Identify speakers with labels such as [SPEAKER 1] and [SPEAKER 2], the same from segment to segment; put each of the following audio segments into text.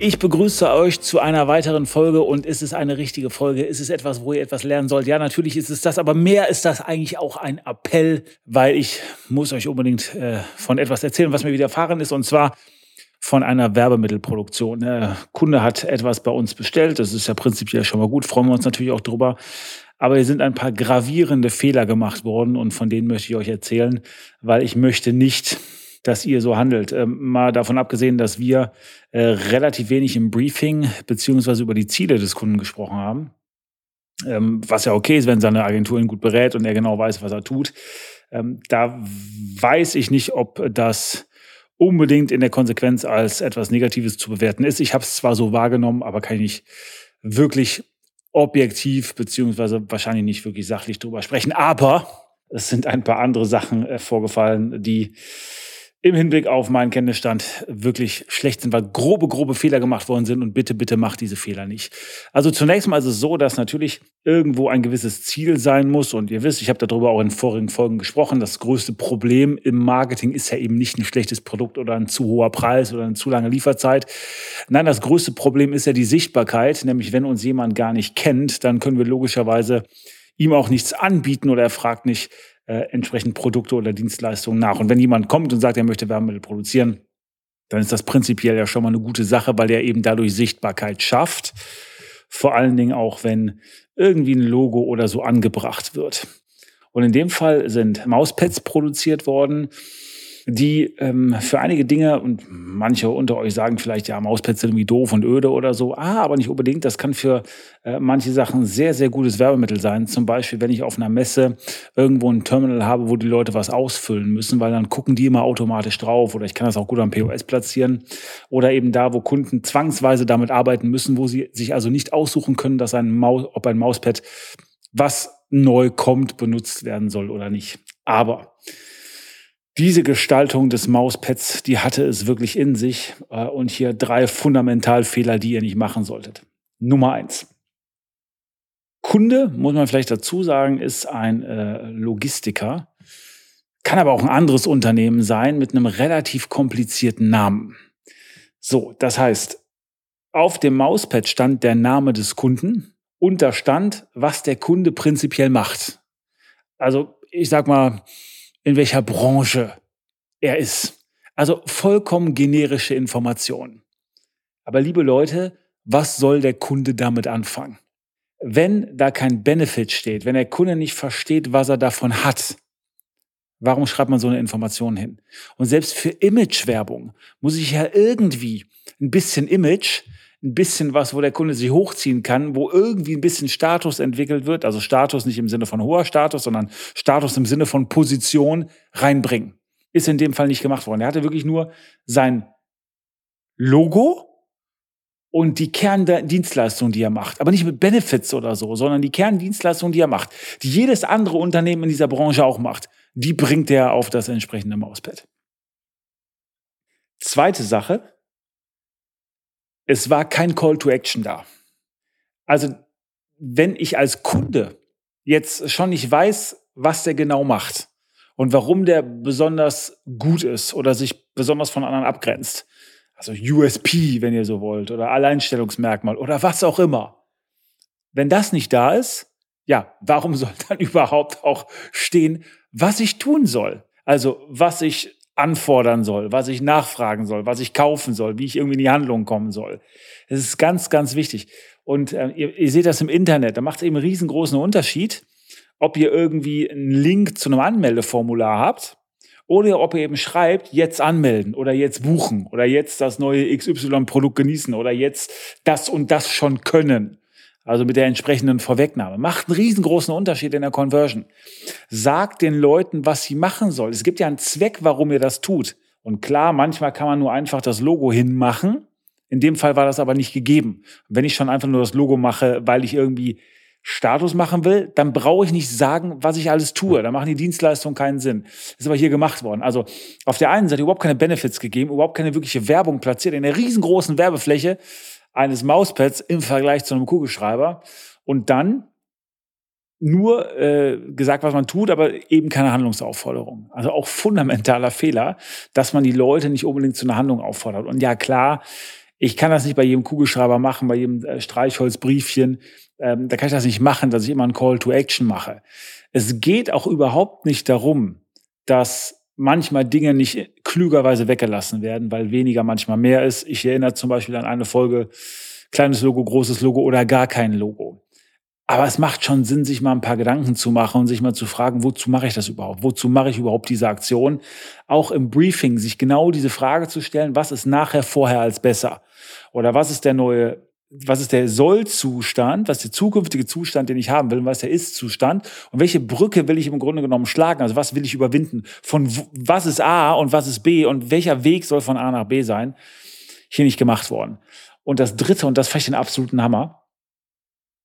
[SPEAKER 1] Ich begrüße euch zu einer weiteren Folge und ist es eine richtige Folge? Ist es etwas, wo ihr etwas lernen sollt? Ja, natürlich ist es das, aber mehr ist das eigentlich auch ein Appell, weil ich muss euch unbedingt äh, von etwas erzählen, was mir widerfahren ist und zwar von einer Werbemittelproduktion. Der Kunde hat etwas bei uns bestellt, das ist ja prinzipiell schon mal gut, freuen wir uns natürlich auch drüber. Aber hier sind ein paar gravierende Fehler gemacht worden und von denen möchte ich euch erzählen, weil ich möchte nicht dass ihr so handelt. Ähm, mal davon abgesehen, dass wir äh, relativ wenig im Briefing beziehungsweise über die Ziele des Kunden gesprochen haben. Ähm, was ja okay ist, wenn seine Agentur ihn gut berät und er genau weiß, was er tut. Ähm, da weiß ich nicht, ob das unbedingt in der Konsequenz als etwas Negatives zu bewerten ist. Ich habe es zwar so wahrgenommen, aber kann ich nicht wirklich objektiv beziehungsweise wahrscheinlich nicht wirklich sachlich drüber sprechen. Aber es sind ein paar andere Sachen äh, vorgefallen, die im Hinblick auf meinen Kenntnisstand wirklich schlecht sind, weil grobe, grobe Fehler gemacht worden sind und bitte, bitte macht diese Fehler nicht. Also zunächst mal ist es so, dass natürlich irgendwo ein gewisses Ziel sein muss und ihr wisst, ich habe darüber auch in vorigen Folgen gesprochen, das größte Problem im Marketing ist ja eben nicht ein schlechtes Produkt oder ein zu hoher Preis oder eine zu lange Lieferzeit. Nein, das größte Problem ist ja die Sichtbarkeit, nämlich wenn uns jemand gar nicht kennt, dann können wir logischerweise ihm auch nichts anbieten oder er fragt nicht, äh, entsprechend Produkte oder Dienstleistungen nach. Und wenn jemand kommt und sagt, er möchte Werbemittel produzieren, dann ist das prinzipiell ja schon mal eine gute Sache, weil er eben dadurch Sichtbarkeit schafft. Vor allen Dingen auch, wenn irgendwie ein Logo oder so angebracht wird. Und in dem Fall sind Mauspads produziert worden, die ähm, für einige Dinge, und manche unter euch sagen vielleicht, ja, Mauspads sind irgendwie doof und öde oder so, ah, aber nicht unbedingt. Das kann für äh, manche Sachen sehr, sehr gutes Werbemittel sein. Zum Beispiel, wenn ich auf einer Messe irgendwo ein Terminal habe, wo die Leute was ausfüllen müssen, weil dann gucken die immer automatisch drauf oder ich kann das auch gut am POS platzieren. Oder eben da, wo Kunden zwangsweise damit arbeiten müssen, wo sie sich also nicht aussuchen können, dass ein Maus, ob ein Mauspad, was neu kommt, benutzt werden soll oder nicht. Aber diese Gestaltung des Mauspads, die hatte es wirklich in sich. Äh, und hier drei Fundamentalfehler, die ihr nicht machen solltet. Nummer eins. Kunde, muss man vielleicht dazu sagen, ist ein äh, Logistiker, kann aber auch ein anderes Unternehmen sein mit einem relativ komplizierten Namen. So, das heißt, auf dem Mauspad stand der Name des Kunden und da stand, was der Kunde prinzipiell macht. Also, ich sag mal, in welcher Branche er ist. Also vollkommen generische Informationen. Aber liebe Leute, was soll der Kunde damit anfangen? Wenn da kein Benefit steht, wenn der Kunde nicht versteht, was er davon hat, warum schreibt man so eine Information hin? Und selbst für Imagewerbung muss ich ja irgendwie ein bisschen Image ein bisschen was, wo der Kunde sich hochziehen kann, wo irgendwie ein bisschen Status entwickelt wird, also Status nicht im Sinne von hoher Status, sondern Status im Sinne von Position reinbringen. Ist in dem Fall nicht gemacht worden. Er hatte wirklich nur sein Logo und die Kerndienstleistung, die er macht. Aber nicht mit Benefits oder so, sondern die Kerndienstleistung, die er macht, die jedes andere Unternehmen in dieser Branche auch macht, die bringt er auf das entsprechende Mauspad. Zweite Sache, es war kein Call to Action da. Also wenn ich als Kunde jetzt schon nicht weiß, was der genau macht und warum der besonders gut ist oder sich besonders von anderen abgrenzt, also USP, wenn ihr so wollt, oder Alleinstellungsmerkmal oder was auch immer. Wenn das nicht da ist, ja, warum soll dann überhaupt auch stehen, was ich tun soll? Also, was ich anfordern soll, was ich nachfragen soll, was ich kaufen soll, wie ich irgendwie in die Handlung kommen soll. Das ist ganz, ganz wichtig. Und äh, ihr, ihr, seht das im Internet, da macht es eben einen riesengroßen Unterschied, ob ihr irgendwie einen Link zu einem Anmeldeformular habt oder ob ihr eben schreibt, jetzt anmelden oder jetzt buchen oder jetzt das neue XY-Produkt genießen oder jetzt das und das schon können. Also mit der entsprechenden Vorwegnahme. Macht einen riesengroßen Unterschied in der Conversion. Sagt den Leuten, was sie machen sollen. Es gibt ja einen Zweck, warum ihr das tut. Und klar, manchmal kann man nur einfach das Logo hinmachen, In dem Fall war das aber nicht gegeben. Wenn ich schon einfach nur das Logo mache, weil ich irgendwie Status machen will, dann brauche ich nicht sagen, was ich alles tue. Da machen die Dienstleistungen keinen Sinn. Das ist aber hier gemacht worden. Also auf der einen Seite überhaupt keine Benefits gegeben, überhaupt keine wirkliche Werbung platziert in der riesengroßen Werbefläche eines Mauspads im Vergleich zu einem Kugelschreiber. Und dann nur äh, gesagt, was man tut, aber eben keine Handlungsaufforderung. Also auch fundamentaler Fehler, dass man die Leute nicht unbedingt zu einer Handlung auffordert. Und ja, klar, ich kann das nicht bei jedem Kugelschreiber machen, bei jedem äh, Streichholzbriefchen. Ähm, da kann ich das nicht machen, dass ich immer einen Call to Action mache. Es geht auch überhaupt nicht darum, dass manchmal Dinge nicht klügerweise weggelassen werden, weil weniger manchmal mehr ist. Ich erinnere zum Beispiel an eine Folge, kleines Logo, großes Logo oder gar kein Logo. Aber es macht schon Sinn, sich mal ein paar Gedanken zu machen und sich mal zu fragen, wozu mache ich das überhaupt? Wozu mache ich überhaupt diese Aktion? Auch im Briefing sich genau diese Frage zu stellen, was ist nachher vorher als besser? Oder was ist der neue, was ist der Soll-Zustand, was ist der zukünftige Zustand, den ich haben will, und was ist der Ist-Zustand? Und welche Brücke will ich im Grunde genommen schlagen? Also was will ich überwinden? Von was ist A und was ist B und welcher Weg soll von A nach B sein? Hier nicht gemacht worden. Und das dritte, und das fand ich den absoluten Hammer,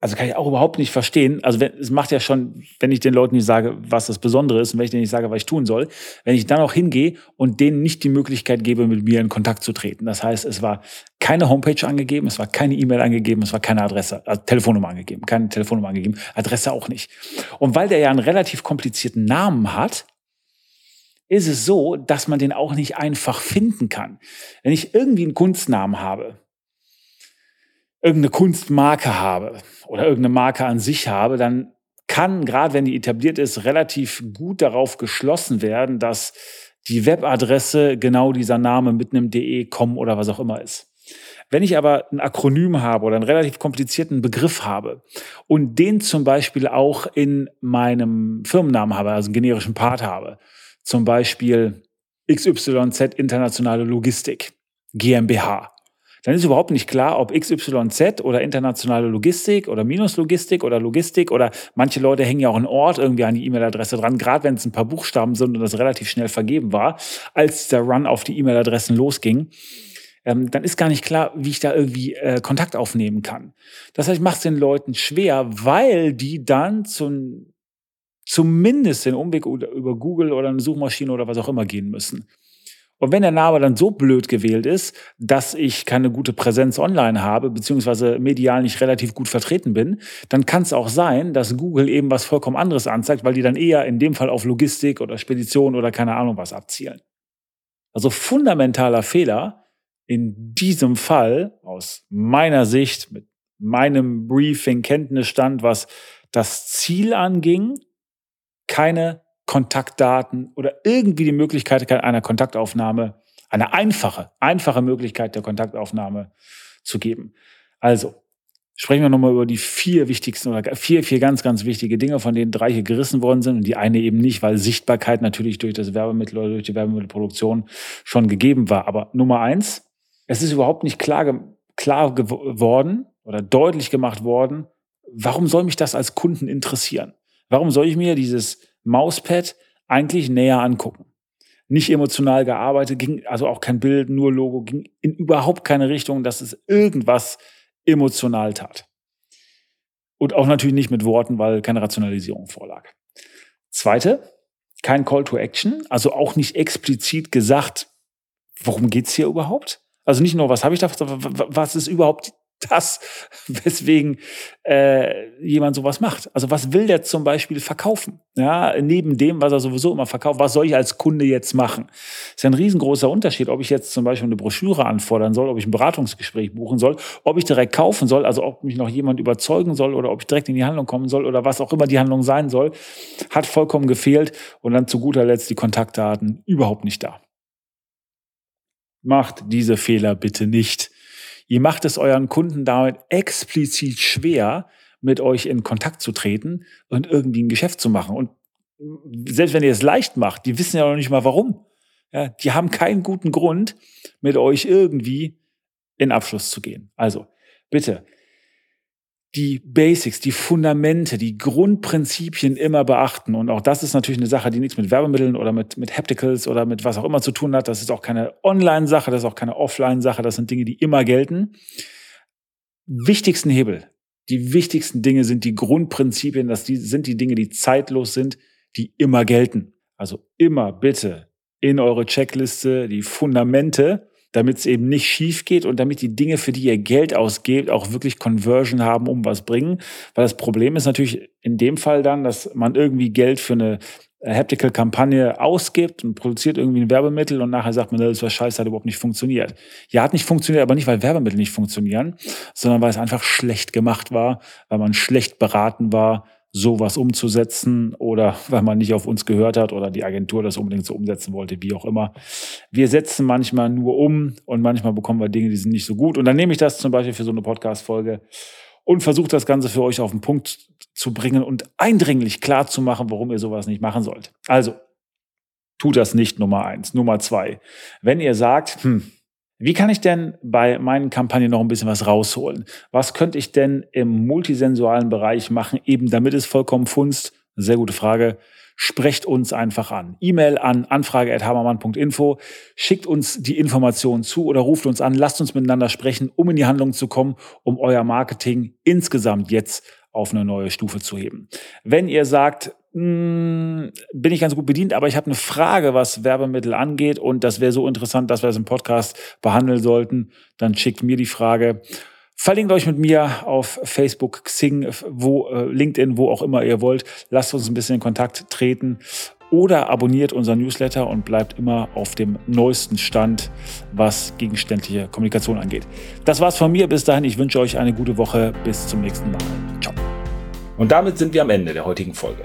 [SPEAKER 1] also kann ich auch überhaupt nicht verstehen. Also wenn, es macht ja schon, wenn ich den Leuten nicht sage, was das Besondere ist und wenn ich denen nicht sage, was ich tun soll, wenn ich dann auch hingehe und denen nicht die Möglichkeit gebe, mit mir in Kontakt zu treten. Das heißt, es war keine Homepage angegeben, es war keine E-Mail angegeben, es war keine Adresse, also Telefonnummer angegeben, keine Telefonnummer angegeben, Adresse auch nicht. Und weil der ja einen relativ komplizierten Namen hat, ist es so, dass man den auch nicht einfach finden kann. Wenn ich irgendwie einen Kunstnamen habe, irgendeine Kunstmarke habe oder irgendeine Marke an sich habe, dann kann, gerade wenn die etabliert ist, relativ gut darauf geschlossen werden, dass die Webadresse genau dieser Name mit einem de, com oder was auch immer ist. Wenn ich aber ein Akronym habe oder einen relativ komplizierten Begriff habe und den zum Beispiel auch in meinem Firmennamen habe, also einen generischen Part habe, zum Beispiel XYZ Internationale Logistik, GmbH, dann ist überhaupt nicht klar, ob XYZ oder internationale Logistik oder Minuslogistik oder Logistik oder manche Leute hängen ja auch einen Ort irgendwie an die E-Mail-Adresse dran, gerade wenn es ein paar Buchstaben sind und das relativ schnell vergeben war, als der Run auf die E-Mail-Adressen losging. Ähm, dann ist gar nicht klar, wie ich da irgendwie äh, Kontakt aufnehmen kann. Das heißt, ich mache es den Leuten schwer, weil die dann zum, zumindest den Umweg über Google oder eine Suchmaschine oder was auch immer gehen müssen. Und wenn der Name dann so blöd gewählt ist, dass ich keine gute Präsenz online habe, beziehungsweise medial nicht relativ gut vertreten bin, dann kann es auch sein, dass Google eben was vollkommen anderes anzeigt, weil die dann eher in dem Fall auf Logistik oder Spedition oder keine Ahnung was abzielen. Also fundamentaler Fehler in diesem Fall aus meiner Sicht mit meinem Briefing-Kenntnisstand, was das Ziel anging, keine Kontaktdaten oder irgendwie die Möglichkeit einer Kontaktaufnahme, eine einfache, einfache Möglichkeit der Kontaktaufnahme zu geben. Also, sprechen wir nochmal über die vier wichtigsten oder vier, vier ganz, ganz wichtige Dinge, von denen drei hier gerissen worden sind und die eine eben nicht, weil Sichtbarkeit natürlich durch das Werbemittel oder durch die Werbemittelproduktion schon gegeben war. Aber Nummer eins, es ist überhaupt nicht klar, klar geworden oder deutlich gemacht worden, warum soll mich das als Kunden interessieren? Warum soll ich mir dieses Mauspad eigentlich näher angucken. Nicht emotional gearbeitet, ging also auch kein Bild, nur Logo, ging in überhaupt keine Richtung, dass es irgendwas emotional tat. Und auch natürlich nicht mit Worten, weil keine Rationalisierung vorlag. Zweite, kein Call to Action, also auch nicht explizit gesagt, worum geht's hier überhaupt? Also nicht nur, was habe ich da, was ist überhaupt das, weswegen äh, jemand sowas macht. Also was will der zum Beispiel verkaufen? Ja, neben dem, was er sowieso immer verkauft, was soll ich als Kunde jetzt machen? ist ja ein riesengroßer Unterschied, ob ich jetzt zum Beispiel eine Broschüre anfordern soll, ob ich ein Beratungsgespräch buchen soll, ob ich direkt kaufen soll, also ob mich noch jemand überzeugen soll oder ob ich direkt in die Handlung kommen soll oder was auch immer die Handlung sein soll, hat vollkommen gefehlt und dann zu guter Letzt die Kontaktdaten überhaupt nicht da. Macht diese Fehler bitte nicht. Ihr macht es euren Kunden damit explizit schwer, mit euch in Kontakt zu treten und irgendwie ein Geschäft zu machen. Und selbst wenn ihr es leicht macht, die wissen ja noch nicht mal warum. Ja, die haben keinen guten Grund, mit euch irgendwie in Abschluss zu gehen. Also bitte, die Basics, die Fundamente, die Grundprinzipien immer beachten. Und auch das ist natürlich eine Sache, die nichts mit Werbemitteln oder mit, mit Hapticals oder mit was auch immer zu tun hat. Das ist auch keine Online-Sache, das ist auch keine Offline-Sache. Das sind Dinge, die immer gelten. Wichtigsten Hebel, die wichtigsten Dinge sind die Grundprinzipien, das sind die Dinge, die zeitlos sind, die immer gelten. Also immer bitte in eure Checkliste die Fundamente damit es eben nicht schief geht und damit die Dinge, für die ihr Geld ausgebt, auch wirklich Conversion haben, um was bringen. Weil das Problem ist natürlich in dem Fall dann, dass man irgendwie Geld für eine Haptical-Kampagne ausgibt und produziert irgendwie ein Werbemittel und nachher sagt man, das war scheiße, hat überhaupt nicht funktioniert. Ja, hat nicht funktioniert, aber nicht, weil Werbemittel nicht funktionieren, sondern weil es einfach schlecht gemacht war, weil man schlecht beraten war, sowas umzusetzen oder weil man nicht auf uns gehört hat oder die Agentur das unbedingt so umsetzen wollte, wie auch immer. Wir setzen manchmal nur um und manchmal bekommen wir Dinge, die sind nicht so gut. Und dann nehme ich das zum Beispiel für so eine Podcast-Folge und versuche das Ganze für euch auf den Punkt zu bringen und eindringlich klar zu machen, warum ihr sowas nicht machen sollt. Also, tut das nicht Nummer eins. Nummer zwei. Wenn ihr sagt, hm, wie kann ich denn bei meinen Kampagnen noch ein bisschen was rausholen? Was könnte ich denn im multisensualen Bereich machen, eben damit es vollkommen funzt? Sehr gute Frage. Sprecht uns einfach an. E-Mail an anfrage.habermann.info. Schickt uns die Informationen zu oder ruft uns an. Lasst uns miteinander sprechen, um in die Handlung zu kommen, um euer Marketing insgesamt jetzt auf eine neue Stufe zu heben. Wenn ihr sagt, bin ich ganz gut bedient, aber ich habe eine Frage, was Werbemittel angeht und das wäre so interessant, dass wir es im Podcast behandeln sollten, dann schickt mir die Frage. Verlinkt euch mit mir auf Facebook, Xing, wo, äh, LinkedIn, wo auch immer ihr wollt. Lasst uns ein bisschen in Kontakt treten oder abonniert unser Newsletter und bleibt immer auf dem neuesten Stand, was gegenständliche Kommunikation angeht. Das war's von mir. Bis dahin, ich wünsche euch eine gute Woche. Bis zum nächsten Mal. Ciao.
[SPEAKER 2] Und damit sind wir am Ende der heutigen Folge.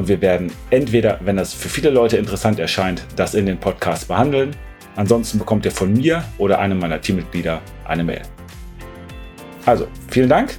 [SPEAKER 2] und wir werden entweder, wenn das für viele Leute interessant erscheint, das in den Podcast behandeln. Ansonsten bekommt ihr von mir oder einem meiner Teammitglieder eine Mail. Also, vielen Dank